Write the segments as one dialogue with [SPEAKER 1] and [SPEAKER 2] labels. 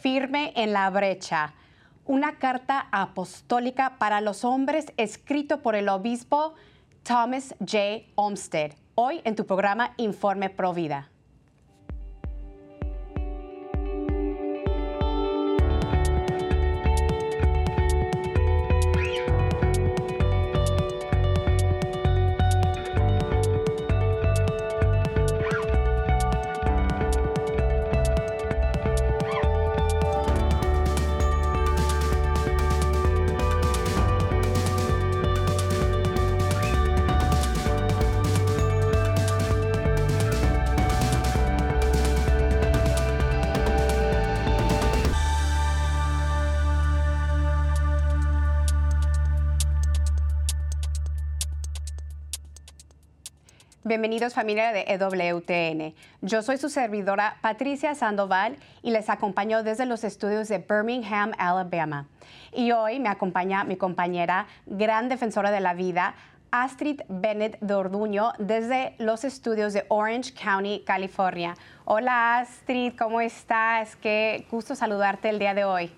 [SPEAKER 1] Firme en la brecha. Una carta apostólica para los hombres escrito por el obispo Thomas J. Olmsted. Hoy en tu programa Informe Provida. Bienvenidos familia de EWTN. Yo soy su servidora Patricia Sandoval y les acompaño desde los estudios de Birmingham, Alabama. Y hoy me acompaña mi compañera, gran defensora de la vida, Astrid Bennett de Orduño, desde los estudios de Orange County, California. Hola Astrid, ¿cómo estás? Qué gusto saludarte el día de hoy.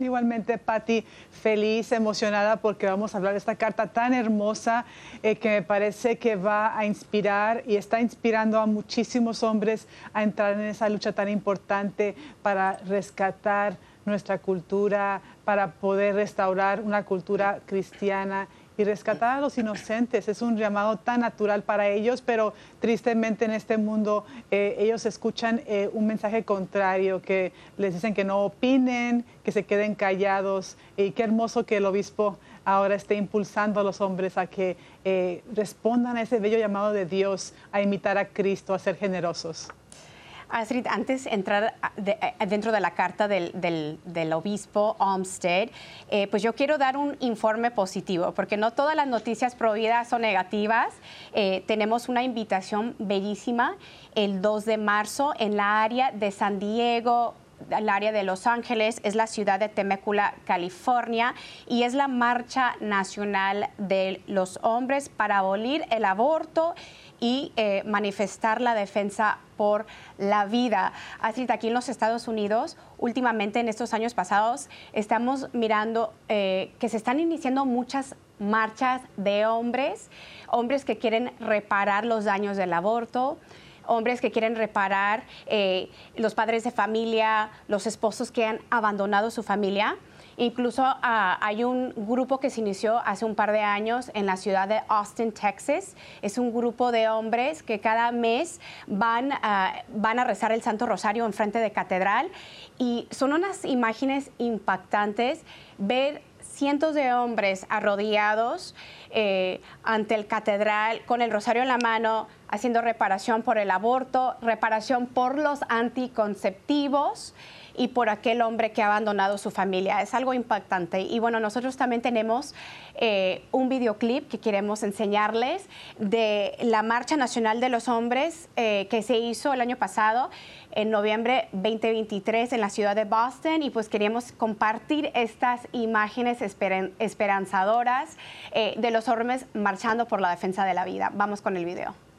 [SPEAKER 2] Igualmente, Patti, feliz, emocionada porque vamos a hablar de esta carta tan hermosa eh, que me parece que va a inspirar y está inspirando a muchísimos hombres a entrar en esa lucha tan importante para rescatar nuestra cultura, para poder restaurar una cultura cristiana y rescatar a los inocentes. Es un llamado tan natural para ellos, pero tristemente en este mundo eh, ellos escuchan eh, un mensaje contrario, que les dicen que no opinen, que se queden callados. Y qué hermoso que el obispo ahora esté impulsando a los hombres a que eh, respondan a ese bello llamado de Dios, a imitar a Cristo, a ser generosos.
[SPEAKER 1] Astrid, antes de entrar dentro de la carta del, obispo Olmsted, eh, pues yo quiero dar un informe positivo, porque no todas las noticias prohibidas son negativas. Eh, tenemos una invitación bellísima el 2 de marzo en la área de San Diego, el área de Los Ángeles, es la ciudad de Temecula, California, y es la marcha nacional de los hombres para abolir el aborto y eh, manifestar la defensa por la vida. Así aquí en los Estados Unidos, últimamente en estos años pasados, estamos mirando eh, que se están iniciando muchas marchas de hombres, hombres que quieren reparar los daños del aborto, hombres que quieren reparar eh, los padres de familia, los esposos que han abandonado su familia. Incluso ah, hay un grupo que se inició hace un par de años en la ciudad de Austin, Texas. Es un grupo de hombres que cada mes van, ah, van a rezar el Santo Rosario en frente de catedral y son unas imágenes impactantes ver cientos de hombres arrodillados eh, ante el catedral con el rosario en la mano, haciendo reparación por el aborto, reparación por los anticonceptivos y por aquel hombre que ha abandonado su familia. Es algo impactante. Y bueno, nosotros también tenemos eh, un videoclip que queremos enseñarles de la Marcha Nacional de los Hombres eh, que se hizo el año pasado, en noviembre 2023, en la ciudad de Boston. Y pues queríamos compartir estas imágenes esperanzadoras eh, de los hombres marchando por la defensa de la vida. Vamos con el video.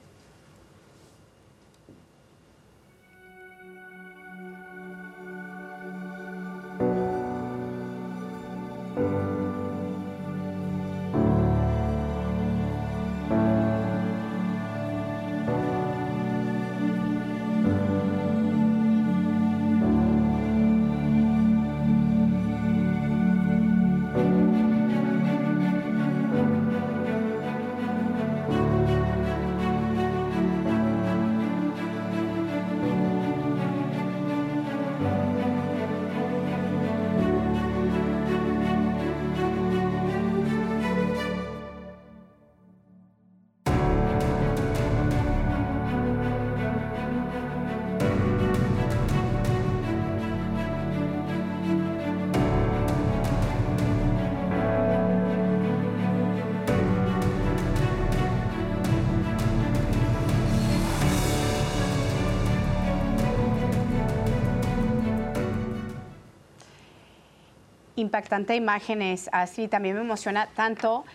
[SPEAKER 1] Impactante imágenes así. También me emociona tanto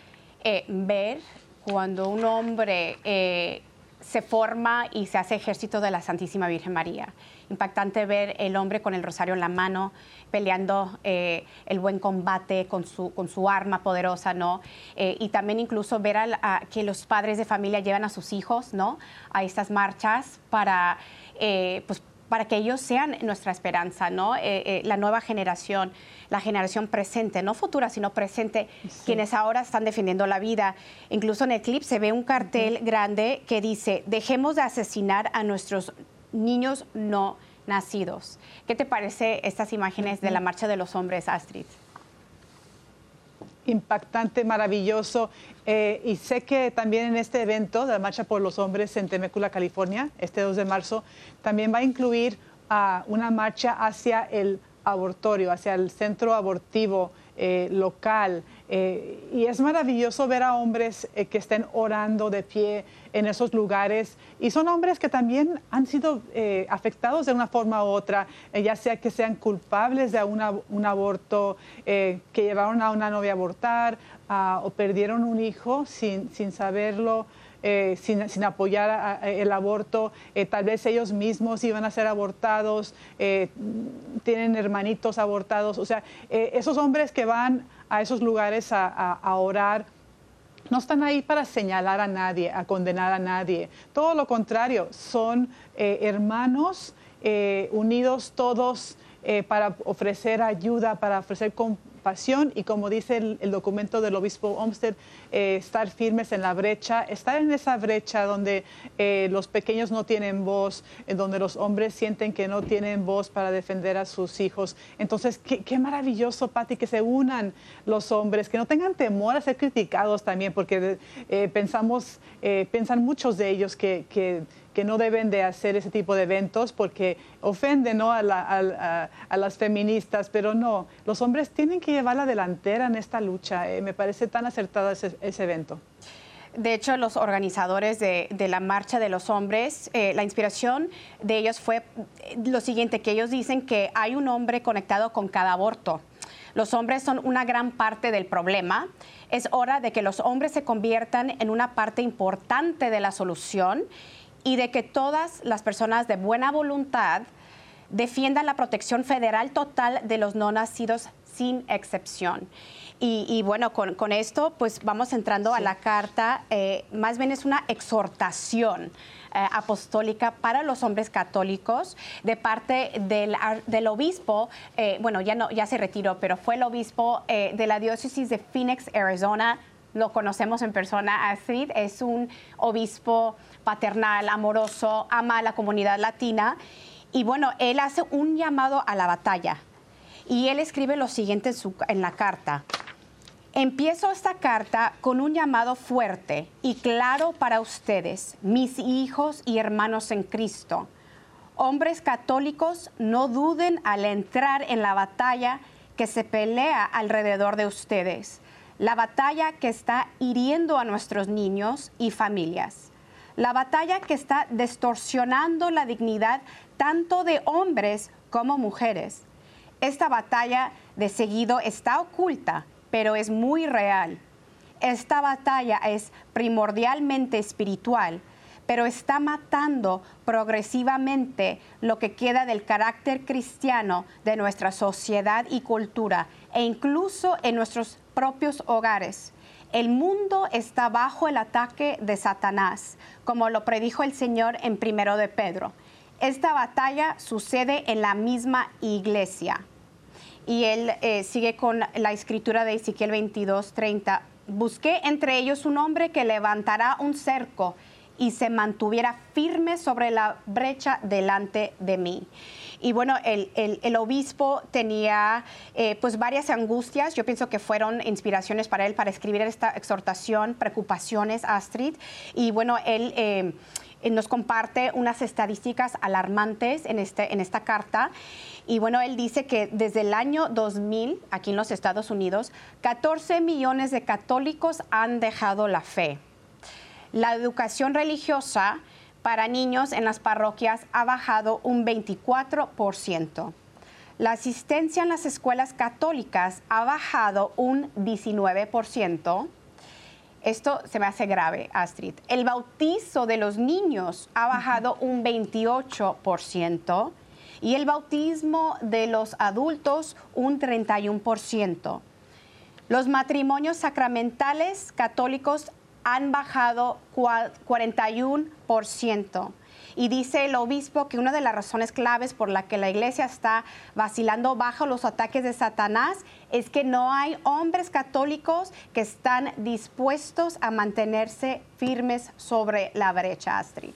[SPEAKER 1] eh, ver cuando un hombre eh, se forma y se hace ejército de la Santísima Virgen María. Impactante ver el hombre con el rosario en la mano, peleando eh, el buen combate con su, con su arma poderosa, ¿no? Y también incluso ver a, que los padres de familia llevan a sus hijos, ¿no? A estas marchas para, eh, pues, para que ellos sean nuestra esperanza, ¿no? la nueva generación, la generación presente, no futura, sino presente, quienes ahora están defendiendo la vida. Incluso en el clip se ve un cartel grande que dice, dejemos de asesinar a nuestros niños no nacidos. ¿Qué te parece estas imágenes de la Marcha de los Hombres, Astrid?
[SPEAKER 2] Impactante, maravilloso. Eh, y sé que también en este evento de la Marcha por los Hombres en Temecula, California, este 2 de marzo, también va a incluir a una marcha hacia el abortorio, hacia el centro abortivo eh, local. Eh, y es maravilloso ver a hombres eh, que estén orando de pie en esos lugares. Y son hombres que también han sido afectados de una forma u otra, ya sea que sean culpables de un aborto, que llevaron a una novia a abortar ah, o perdieron un hijo sin, sin saberlo. Eh, sin, apoyar el aborto, eh, tal vez ellos mismos iban a ser abortados, eh, tienen hermanitos abortados, o sea, esos hombres que van a esos lugares a, orar, no están ahí para señalar a nadie, a condenar a nadie. Todo lo contrario, son hermanos unidos todos para ofrecer ayuda, para ofrecer y como dice el, documento del obispo Olmsted, eh, estar firmes en la brecha, estar en esa brecha donde eh, los pequeños no tienen voz, en donde los hombres sienten que no tienen voz para defender a sus hijos. Entonces, qué, maravilloso, Patti, que se unan los hombres, que no tengan temor a ser criticados también, porque eh, pensamos, piensan muchos de ellos que que no deben de hacer ese tipo de eventos porque ofenden ¿no? a, las feministas, pero no, los hombres tienen que llevar la delantera en esta lucha. Eh, me parece tan acertado ese, evento.
[SPEAKER 1] De hecho, los organizadores de, la Marcha de los Hombres, eh, la inspiración de ellos fue lo siguiente, que ellos dicen que hay un hombre conectado con cada aborto. Los hombres son una gran parte del problema. Es hora de que los hombres se conviertan en una parte importante de la solución y de que todas las personas de buena voluntad defiendan la protección federal total de los no nacidos sin excepción. Y, bueno, con, esto pues vamos entrando a la carta, eh, más bien es una exhortación eh, apostólica para los hombres católicos de parte del, del obispo, eh, bueno, ya, no, ya se retiró, pero fue el obispo de la diócesis de Phoenix, Arizona, lo conocemos en persona, Astrid, es un obispo paternal, amoroso, ama a la comunidad latina. Y bueno, él hace un llamado a la batalla. Y él escribe lo siguiente en, la carta. Empiezo esta carta con un llamado fuerte y claro para ustedes, mis hijos y hermanos en Cristo. Hombres católicos, no duden al entrar en la batalla que se pelea alrededor de ustedes, la batalla que está hiriendo a nuestros niños y familias la batalla que está distorsionando la dignidad tanto de hombres como mujeres. Esta batalla de seguido está oculta, pero es muy real. Esta batalla es primordialmente espiritual, pero está matando progresivamente lo que queda del carácter cristiano de nuestra sociedad y cultura e incluso en nuestros propios hogares. El mundo está bajo el ataque de Satanás, como lo predijo el Señor en primero de Pedro. Esta batalla sucede en la misma iglesia. Y él eh, sigue con la escritura de Ezequiel 22, 30. Busqué entre ellos un hombre que levantará un cerco y se mantuviera firme sobre la brecha delante de mí. Y bueno, el, obispo tenía eh, pues varias angustias, yo pienso que fueron inspiraciones para él para escribir esta exhortación, preocupaciones, Astrid. Y bueno, él... Eh, nos comparte unas estadísticas alarmantes en, este, en esta carta. Y bueno, él dice que desde el año 2000, aquí en los Estados Unidos, 14 millones de católicos han dejado la fe. La educación religiosa para niños en las parroquias ha bajado un 24%. La asistencia en las escuelas católicas ha bajado un 19%. esto se me hace grave, Astrid. El bautizo de los niños ha bajado un 28% y el bautismo de los adultos un 31%. Los matrimonios sacramentales católicos han bajado 41%. Y dice el obispo que una de las razones claves por la que la iglesia está vacilando bajo los ataques de Satanás es que no hay hombres católicos que están dispuestos a mantenerse firmes sobre la brecha, Astrid.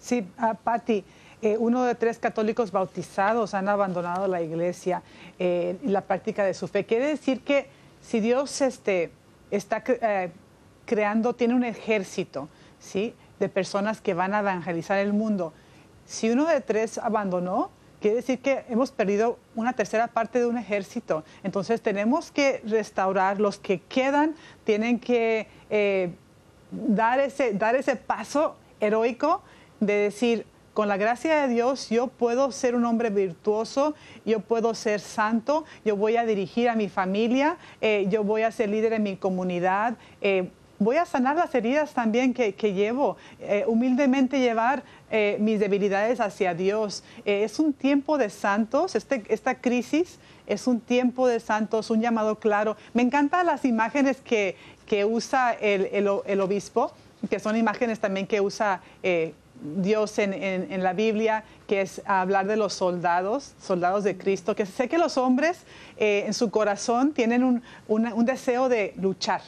[SPEAKER 2] Sí, uh, Patti. Eh, uno de tres católicos bautizados han abandonado la iglesia eh, y la práctica de su fe. Quiere decir que si Dios este, está eh, creando, tiene un ejército, ¿sí? de personas que van a evangelizar el mundo. Si uno de tres abandonó, quiere decir que hemos perdido una tercera parte de un ejército. Entonces tenemos que restaurar, los que quedan tienen que eh, dar, ese, dar ese paso heroico de decir, con la gracia de Dios yo puedo ser un hombre virtuoso, yo puedo ser santo, yo voy a dirigir a mi familia, eh, yo voy a ser líder en mi comunidad. Eh, voy a sanar las heridas también que, llevo, eh, humildemente llevar eh, mis debilidades hacia Dios. Eh, es un tiempo de santos, este, esta crisis es un tiempo de santos, un llamado claro. Me encantan las imágenes que, usa el, obispo, que son imágenes también que usa Dios en, la Biblia, que es hablar de los soldados, soldados de Cristo, que sé que los hombres en su corazón tienen un, un deseo de luchar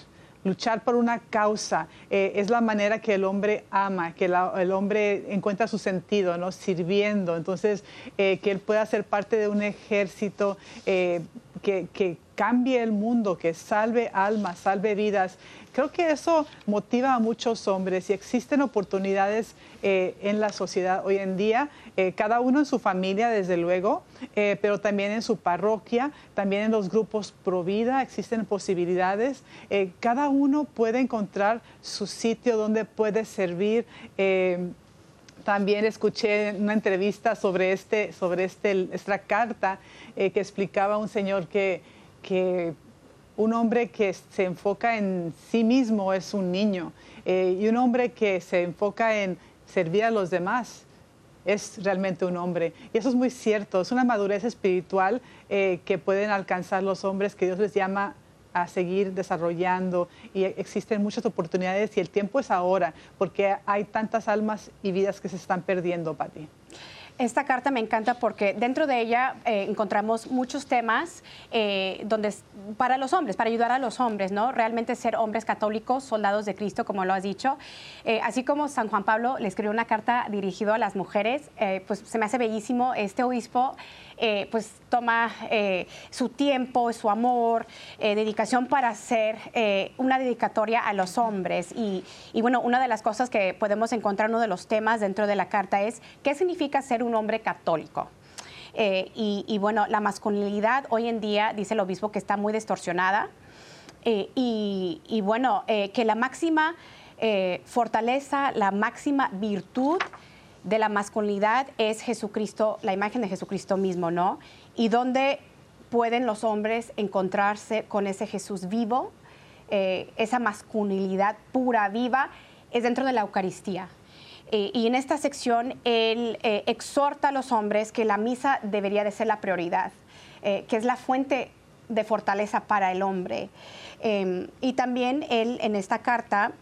[SPEAKER 2] luchar por una causa eh, es la manera que el hombre ama, que el hombre encuentra su sentido, ¿no? Sirviendo. Entonces, eh, que él pueda ser parte de un ejército eh, que, cambie el mundo, que salve almas, salve vidas. Creo que eso motiva a muchos hombres y existen oportunidades eh, en la sociedad hoy en día, eh, cada uno en su familia, desde luego, eh, pero también en su parroquia, también en los grupos pro vida, existen posibilidades. cada uno puede encontrar su sitio donde puede servir también escuché una entrevista sobre, este, sobre este, esta carta que explicaba un señor que, que un hombre que se enfoca en sí mismo es un niño eh, y un hombre que se enfoca en servir a los demás es realmente un hombre. Y eso es muy cierto, es una madurez espiritual eh, que pueden alcanzar los hombres que Dios les llama a seguir desarrollando y existen muchas oportunidades y el tiempo es ahora porque hay tantas almas y vidas que se están perdiendo, Pati.
[SPEAKER 1] Esta carta me encanta porque dentro de ella eh, encontramos muchos temas eh, donde para los hombres, para ayudar a los hombres, ¿no? Realmente ser hombres católicos, soldados de Cristo, como lo has dicho. Eh, así como San Juan Pablo le escribió una carta dirigida a las mujeres, pues se me hace bellísimo este obispo eh, pues toma eh, su tiempo, su amor, eh, dedicación para hacer una dedicatoria a los hombres. Y, bueno, una de las cosas que podemos encontrar, uno de los temas dentro de la carta es, ¿qué significa ser un hombre católico? y, bueno, la masculinidad hoy en día, dice el obispo, que está muy distorsionada. Y, y, bueno, que la máxima fortaleza, la máxima virtud de la masculinidad es Jesucristo, la imagen de Jesucristo mismo, ¿no? Y donde pueden los hombres encontrarse con ese Jesús vivo, eh, esa masculinidad pura, viva, es dentro de la Eucaristía. Eh, y en esta sección él eh, exhorta a los hombres que la misa debería de ser la prioridad, que es la fuente de fortaleza para el hombre. Y también él en esta carta,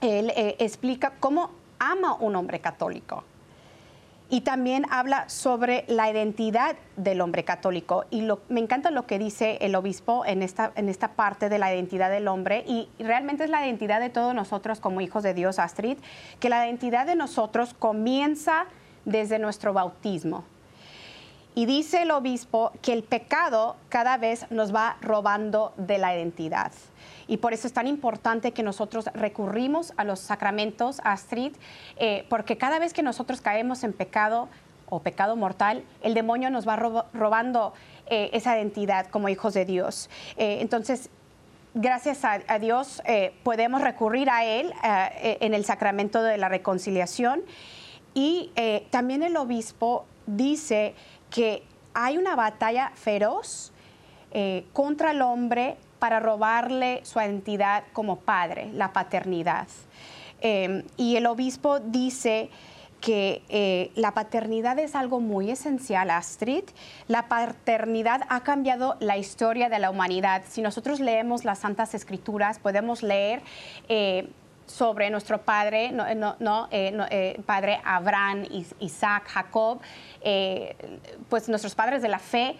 [SPEAKER 1] él explica cómo ama un hombre católico. Y también habla sobre la identidad del hombre católico. Y me encanta lo que dice el obispo en esta, en esta parte de la identidad del hombre. Y realmente es la identidad de todos nosotros como hijos de Dios, Astrid, que la identidad de nosotros comienza desde nuestro bautismo. Y dice el obispo que el pecado cada vez nos va robando de la identidad. Y por eso es tan importante que nosotros recurrimos a los sacramentos, Astrid, eh, porque cada vez que nosotros caemos en pecado o pecado mortal, el demonio nos va robando eh, esa identidad como hijos de Dios. Eh, entonces, gracias a, Dios podemos recurrir a Él en el sacramento de la reconciliación. Y también el obispo dice que hay una batalla feroz contra el hombre para robarle su identidad como padre, la paternidad. Eh, y el obispo dice que eh, la paternidad es algo muy esencial, Astrid. La paternidad ha cambiado la historia de la humanidad. Si nosotros leemos las Santas Escrituras, podemos leer eh, sobre nuestro padre, no, eh, padre Abraham, Isaac, Jacob, pues nuestros padres de la fe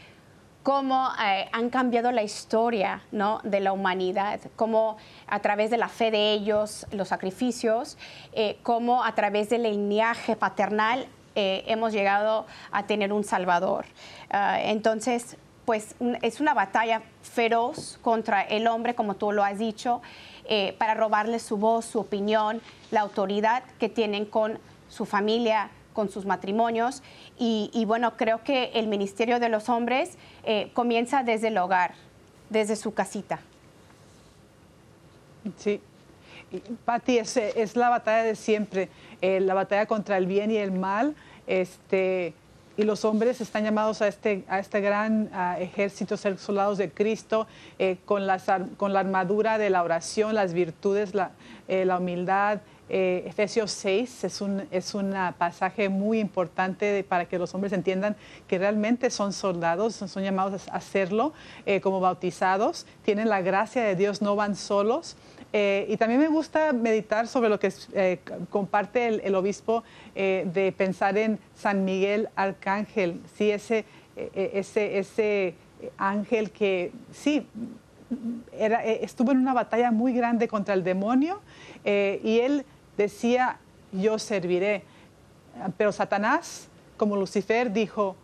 [SPEAKER 1] cómo eh, han cambiado la historia ¿no? de la humanidad, cómo a través de la fe de ellos, los sacrificios, eh, cómo a través del linaje paternal eh, hemos llegado a tener un Salvador. Ah, entonces, pues es una batalla feroz contra el hombre, como tú lo has dicho, para robarle su voz, su opinión, la autoridad que tienen con su familia, con sus matrimonios. Y, bueno, creo que el Ministerio de los Hombres eh, comienza desde el hogar, desde su casita.
[SPEAKER 2] Sí. Patti, es, es, la batalla de siempre, eh, la batalla contra el bien y el mal. Este, y los hombres están llamados a este, a este gran ejército, ser soldados de Cristo, eh, con, las, con la armadura de la oración, las virtudes, la, la humildad, eh, Efesios 6 es un, es un pasaje muy importante para que los hombres entiendan que realmente son soldados, son, llamados a hacerlo eh, como bautizados, tienen la gracia de Dios, no van solos. Eh, y también me gusta meditar sobre lo que comparte el, obispo de pensar en San Miguel Arcángel, sí, ese, ese, ese ángel que sí, estuvo en una batalla muy grande contra el demonio y él decía, yo serviré. Pero Satanás, como Lucifer, dijo,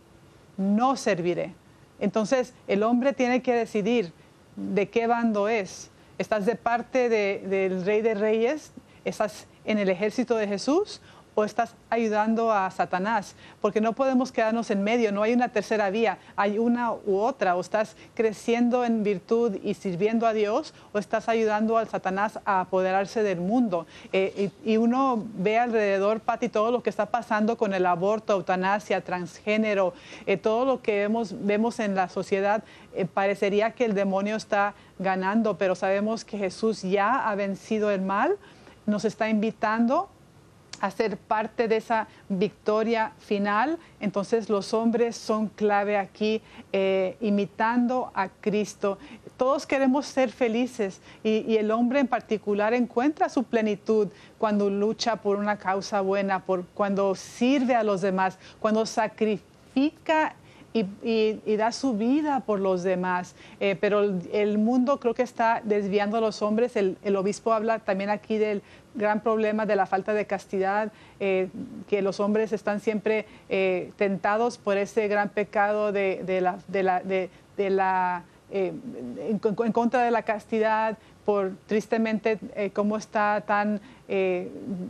[SPEAKER 2] no serviré. Entonces el hombre tiene que decidir de qué bando es. ¿Estás de parte del rey de reyes? ¿Estás en el ejército de Jesús? O estás ayudando a Satanás, porque no podemos quedarnos en medio, no hay una tercera vía, hay una u otra, o estás creciendo en virtud y sirviendo a Dios, o estás ayudando al Satanás a apoderarse del mundo. Eh, y, uno ve alrededor, Pati, todo lo que está pasando con el aborto, eutanasia, transgénero, eh, todo lo que vemos, en la sociedad, eh, parecería que el demonio está ganando, pero sabemos que Jesús ya ha vencido el mal, nos está invitando a ser parte de esa victoria final. Entonces los hombres son clave aquí, eh, imitando a Cristo. Todos queremos ser felices y, el hombre en particular encuentra su plenitud cuando lucha por una causa buena, por, cuando sirve a los demás, cuando sacrifica y, da su vida por los demás. Eh, pero el, mundo creo que está desviando a los hombres. El, obispo habla también aquí del gran problema de la falta de castidad, eh, que los hombres están siempre eh, tentados por ese gran pecado de la, en, contra de la castidad, por tristemente cómo está tan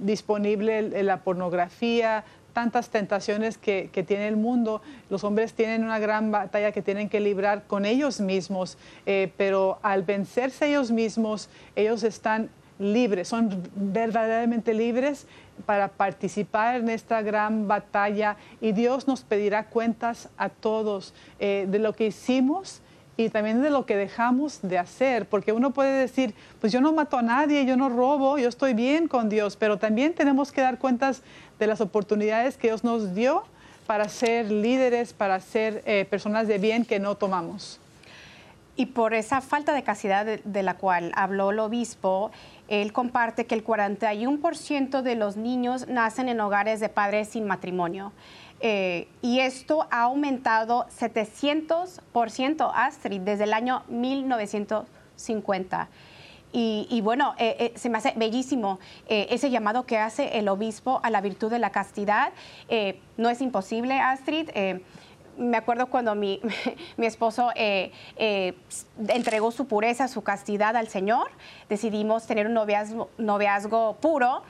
[SPEAKER 2] disponible la pornografía, tantas tentaciones que, tiene el mundo, los hombres tienen una gran batalla que tienen que librar con ellos mismos, eh, pero al vencerse ellos mismos, ellos están libres, son verdaderamente libres para participar en esta gran batalla. Y Dios nos pedirá cuentas a todos eh, de lo que hicimos y también de lo que dejamos de hacer, porque uno puede decir, pues yo no mato a nadie, yo no robo, yo estoy bien con Dios, pero también tenemos que dar cuentas de las oportunidades que Dios nos dio para ser líderes, para ser eh, personas de bien que no tomamos.
[SPEAKER 1] Y por esa falta de castidad de, la cual habló el obispo, él comparte que el 41% de los niños nacen en hogares de padres sin matrimonio. Eh, y esto ha aumentado 700% Astrid desde el año 1950. Y, bueno, eh, eh, se me hace bellísimo ese llamado que hace el obispo a la virtud de la castidad. no es imposible, Astrid. me acuerdo cuando mi, mi esposo entregó su pureza, su castidad al Señor, decidimos tener un noviazgo, noviazgo puro.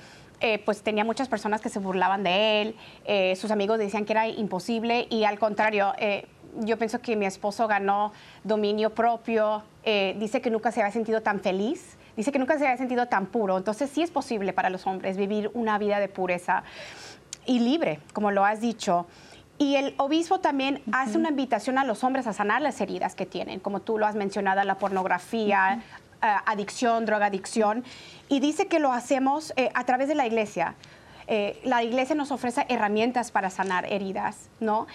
[SPEAKER 1] Eh, pues tenía muchas personas que se burlaban de él, eh, sus amigos decían que era imposible y al contrario, eh, yo pienso que mi esposo ganó dominio propio, dice que nunca se había sentido tan feliz, dice que nunca se había sentido tan puro, entonces sí es posible para los hombres vivir una vida de pureza y libre, como lo has dicho. Y el obispo también hace una invitación a los hombres a sanar las heridas que tienen, como tú lo has mencionado, la pornografía, adicción, drogadicción, y dice que lo hacemos eh, a través de la iglesia. Eh, la iglesia nos ofrece herramientas para sanar heridas, ¿no?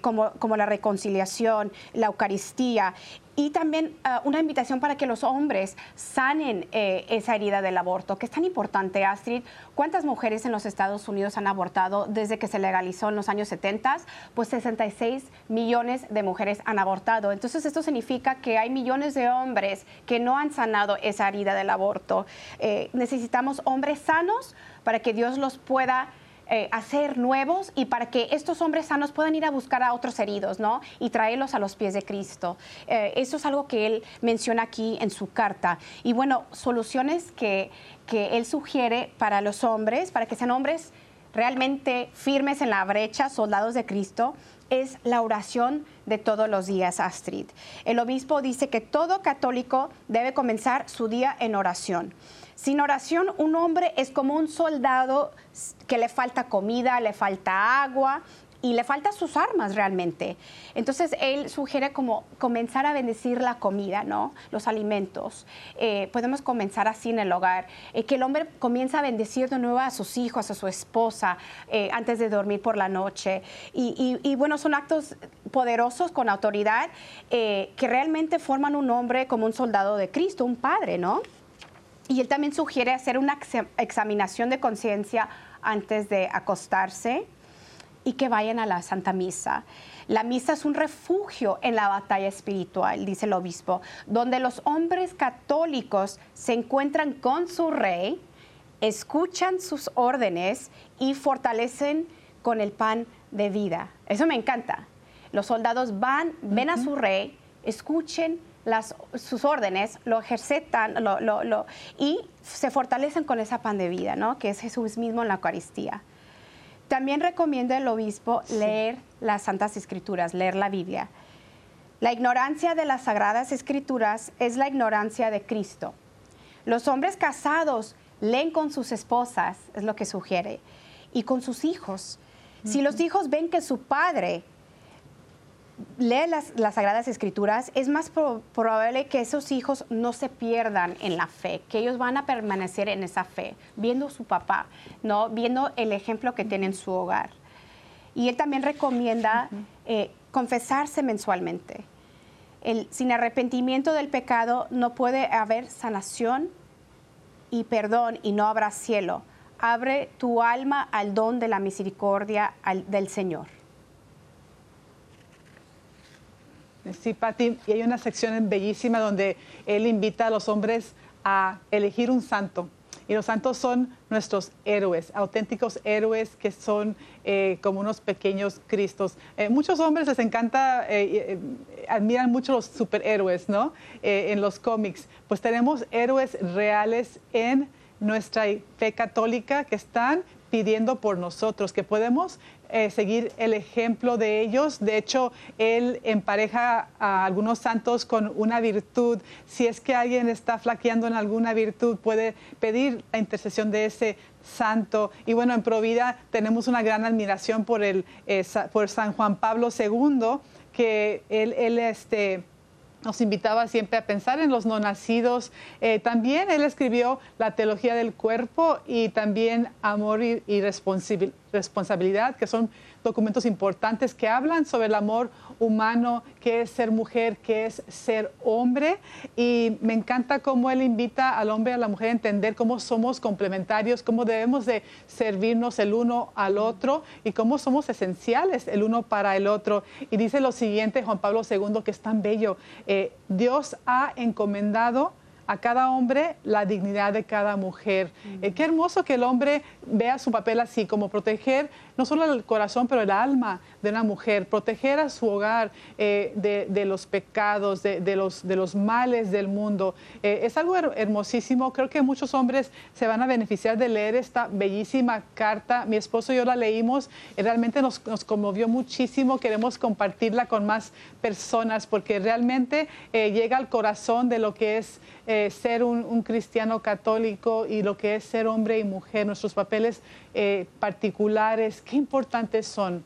[SPEAKER 1] como, como la reconciliación, la Eucaristía y también ah, una invitación para que los hombres sanen eh, esa herida del aborto, que es tan importante, Astrid. ¿Cuántas mujeres en los Estados Unidos han abortado desde que se legalizó en los años 70? Pues 66 millones de mujeres han abortado. Entonces esto significa que hay millones de hombres que no han sanado esa herida del aborto. Eh, necesitamos hombres sanos para que Dios los pueda eh, hacer nuevos y para que estos hombres sanos puedan ir a buscar a otros heridos, ¿no? Y traerlos a los pies de Cristo. Eh, eso es algo que él menciona aquí en su carta. Y bueno, soluciones que, que él sugiere para los hombres, para que sean hombres realmente firmes en la brecha, soldados de Cristo, es la oración de todos los días, Astrid. El obispo dice que todo católico debe comenzar su día en oración. Sin oración, un hombre es como un soldado que le falta comida, le falta agua y le faltan sus armas realmente. Entonces él sugiere como comenzar a bendecir la comida, ¿no? Los alimentos. Eh, podemos comenzar así en el hogar. Eh, que el hombre comienza a bendecir de nuevo a sus hijos, a su esposa, eh, antes de dormir por la noche. Y, y, bueno, son actos poderosos con autoridad que realmente forman un hombre como un soldado de Cristo, un padre, ¿no? Y él también sugiere hacer una examinación de conciencia antes de acostarse y que vayan a la Santa Misa. La misa es un refugio en la batalla espiritual, dice el obispo, donde los hombres católicos se encuentran con su rey, escuchan sus órdenes y fortalecen con el pan de vida. Eso me encanta. Los soldados van, ven a su rey, escuchen sus órdenes, lo ejercetan y se fortalecen con esa pan de vida, ¿no? que es Jesús mismo en la Eucaristía. También recomienda el obispo leer las Santas Escrituras, leer la Biblia. La ignorancia de las Sagradas Escrituras es la ignorancia de Cristo. Los hombres casados leen con sus esposas, es lo que sugiere, y con sus hijos. Si los hijos ven que su padre lee las, Sagradas Escrituras, es más probable que esos hijos no se pierdan en la fe, que ellos van a permanecer en esa fe, viendo su papá, ¿no? viendo el ejemplo que tiene en su hogar. Y él también recomienda eh, confesarse mensualmente. sin arrepentimiento del pecado no puede haber sanación y perdón y no habrá cielo. Abre tu alma al don de la misericordia del Señor.
[SPEAKER 2] Sí, Pati, y hay una sección bellísima donde él invita a los hombres a elegir un santo. Y los santos son nuestros héroes, auténticos héroes que son eh, como unos pequeños cristos. Eh, muchos hombres les encanta, eh, admiran mucho los superhéroes, ¿no? en los cómics. Pues tenemos héroes reales en nuestra fe católica que están pidiendo por nosotros, que podemos eh, seguir el ejemplo de ellos. De hecho, él empareja a algunos santos con una virtud. Si es que alguien está flaqueando en alguna virtud, puede pedir la intercesión de ese santo. Y bueno, en Provida tenemos una gran admiración por, el, eh, por San Juan Pablo II, que él, él este, nos invitaba siempre a pensar en los no nacidos. Eh, también él escribió la teología del cuerpo y también amor y, y responsabilidad, que son documentos importantes que hablan sobre el amor humano, qué es ser mujer, qué es ser hombre. Y me encanta cómo él invita al hombre y a la mujer a entender cómo somos complementarios, cómo debemos de servirnos el uno al otro y cómo somos esenciales el uno para el otro. Y dice lo siguiente Juan Pablo II, que es tan bello, eh, Dios ha encomendado a cada hombre la dignidad de cada mujer. Eh, qué hermoso que el hombre vea su papel así, como proteger no solo el corazón, pero el alma de una mujer, proteger a su hogar eh, de, los pecados, de, los, de los males del mundo. Eh, es algo hermosísimo. Creo que muchos hombres se van a beneficiar de leer esta bellísima carta. Mi esposo y yo la leímos y realmente nos, nos conmovió muchísimo. Queremos compartirla con más personas porque realmente llega al corazón de lo que es eh, ser un, cristiano católico y lo que es ser hombre y mujer, nuestros papeles eh, qué importantes son.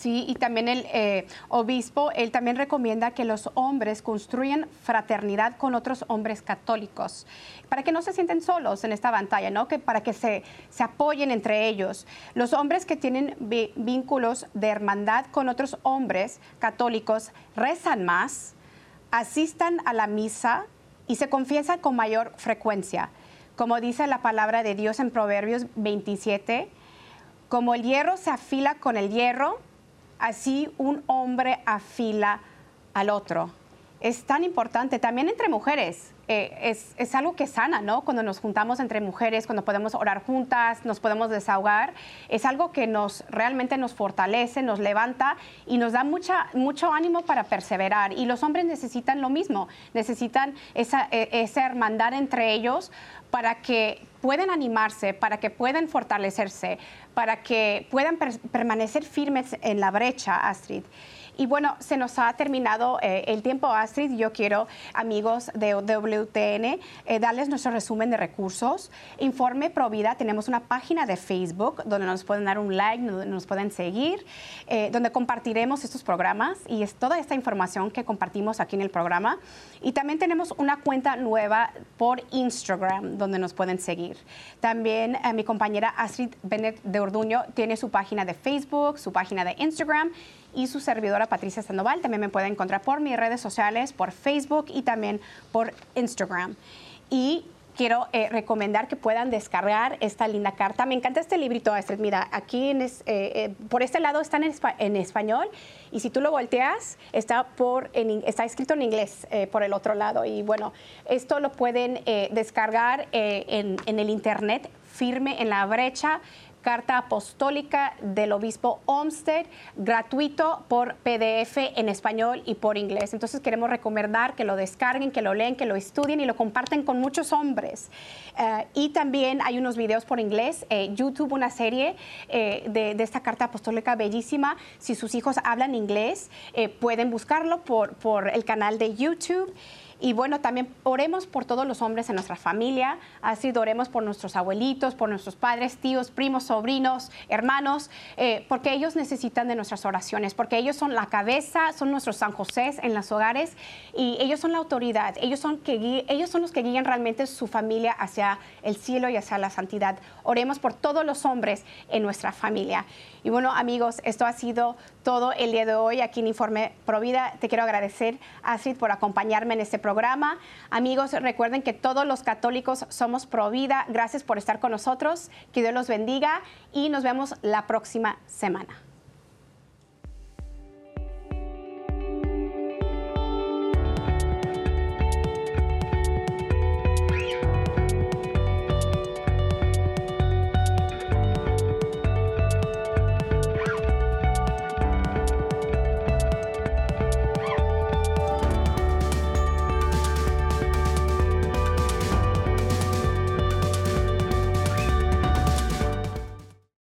[SPEAKER 1] Sí, y también el eh, obispo, él también recomienda que los hombres construyan fraternidad con otros hombres católicos, para que no se sienten solos en esta pantalla, ¿no? Que para que se, se apoyen entre ellos. Los hombres que tienen vínculos de hermandad con otros hombres católicos rezan más, asistan a la misa y se confiesan con mayor frecuencia. Como dice la palabra de Dios en Proverbios 27, como el hierro se afila con el hierro, así un hombre afila al otro. Es tan importante también entre mujeres. Eh, es, algo que sana, ¿no? Cuando nos juntamos entre mujeres, cuando podemos orar juntas, nos podemos desahogar, es algo que nos realmente nos fortalece, nos levanta y nos da mucha, mucho ánimo para perseverar. Y los hombres necesitan lo mismo, necesitan esa, e, esa hermandad entre ellos para que puedan animarse, para que puedan fortalecerse, para que puedan permanecer firmes en la brecha, Astrid. Y bueno, se nos ha terminado eh, el tiempo, Astrid. Yo quiero, amigos de WTN, eh, darles nuestro resumen de recursos. Informe Provida, tenemos una página de Facebook donde nos pueden dar un like, donde nos pueden seguir, eh, donde compartiremos estos programas y toda esta información que compartimos aquí en el programa. Y también tenemos una cuenta nueva por Instagram donde nos pueden seguir. También mi compañera Astrid Bennett de Orduño tiene su página de Facebook, su página de Instagram y su servidora Patricia Sandoval. También me pueden encontrar por mis redes sociales, por Facebook y también por Instagram. Y quiero eh, recomendar que puedan descargar esta linda carta. Me encanta este librito, Astrid. Mira, aquí en eh, eh, por este lado está en, español y si tú lo volteas, está, por, está escrito en inglés por el otro lado. Y bueno, esto lo pueden descargar en, en el internet firme en la brecha carta apostólica del obispo Olmsted, gratuito por PDF en español y por inglés. Entonces queremos recomendar que lo descarguen, que lo leen, que lo estudien y lo comparten con muchos hombres. Eh, y también hay unos videos por inglés, eh, YouTube, una serie eh, de, de, esta carta apostólica bellísima. Si sus hijos hablan inglés, pueden buscarlo por, por el canal de YouTube. Y bueno, también oremos por todos los hombres en nuestra familia, así oremos por nuestros abuelitos, por nuestros padres, tíos, primos, sobrinos, hermanos, eh, porque ellos necesitan de nuestras oraciones, porque ellos son la cabeza, son nuestros San José en los hogares y ellos son la autoridad, ellos son, ellos son los que guían realmente su familia hacia el cielo y hacia la santidad. Oremos por todos los hombres en nuestra familia. Y bueno, amigos, esto ha sido todo el día de hoy aquí en Informe Provida. Te quiero agradecer, Astrid, por acompañarme en este programa. Amigos, recuerden que todos los católicos somos Provida. Gracias por estar con nosotros. Que Dios los bendiga y nos vemos la próxima semana.